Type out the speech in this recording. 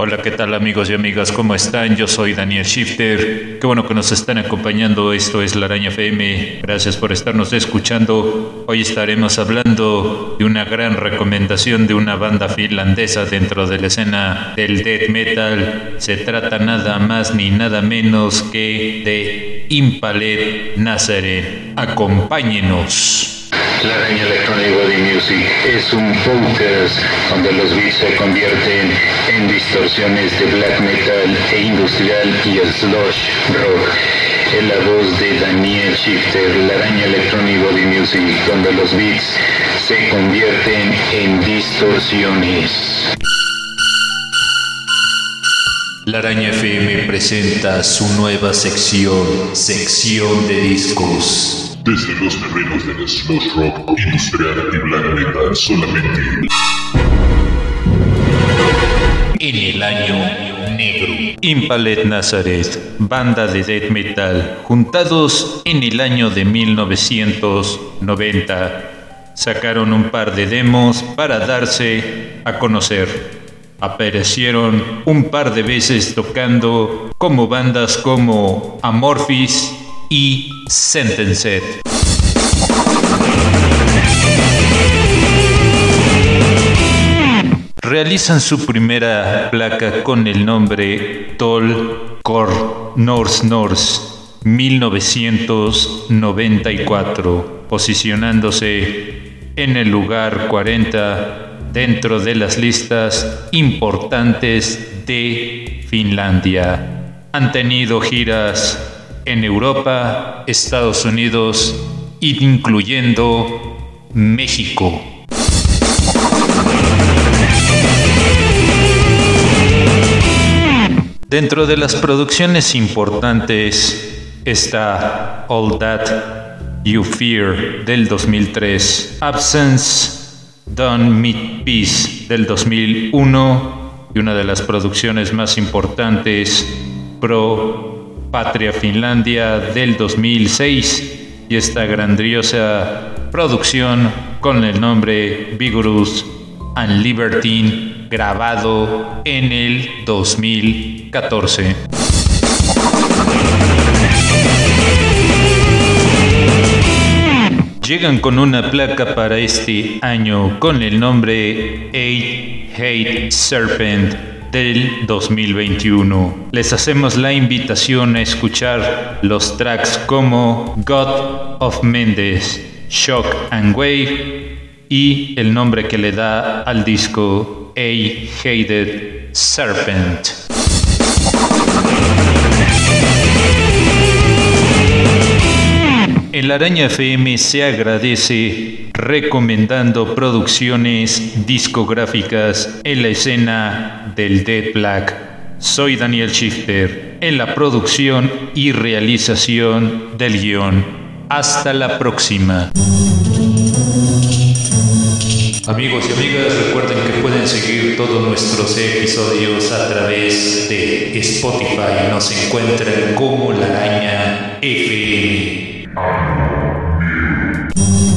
Hola, ¿qué tal amigos y amigas? ¿Cómo están? Yo soy Daniel Shifter. Qué bueno que nos están acompañando. Esto es La Araña FM. Gracias por estarnos escuchando. Hoy estaremos hablando de una gran recomendación de una banda finlandesa dentro de la escena del death metal. Se trata nada más ni nada menos que de Impalet Nazareth. Acompáñenos. La araña Electronic Body Music es un podcast donde los beats se convierten en distorsiones de black metal e industrial y slush rock. En la voz de Daniel Shifter, la araña Electronic Body Music, donde los beats se convierten en distorsiones. La Araña FM presenta su nueva sección, sección de discos. Desde los terrenos del slush rock industrial y black metal solamente. En el año negro. Impalet Nazareth, banda de death metal, juntados en el año de 1990. Sacaron un par de demos para darse a conocer. Aparecieron un par de veces tocando como bandas como Amorphis y Sentenced. Realizan su primera placa con el nombre Tol Kor Norse Norse 1994, posicionándose en el lugar 40 dentro de las listas importantes de Finlandia. Han tenido giras en Europa, Estados Unidos, incluyendo México. Dentro de las producciones importantes está All That You Fear del 2003, Absence, Don't Meet Peace del 2001 y una de las producciones más importantes, Pro Patria Finlandia del 2006 y esta grandiosa producción con el nombre Vigorous and Libertine grabado en el 2014. Llegan con una placa para este año con el nombre Eight Hate Serpent del 2021. Les hacemos la invitación a escuchar los tracks como God of Mendes, Shock and Wave y el nombre que le da al disco A Hated Serpent. En la Araña FM se agradece recomendando producciones discográficas en la escena del Dead Black. Soy Daniel Shifter en la producción y realización del guion. Hasta la próxima. Amigos y amigas, recuerden que pueden seguir todos nuestros episodios a través de Spotify. Nos encuentran como La Araña FM. Amigo.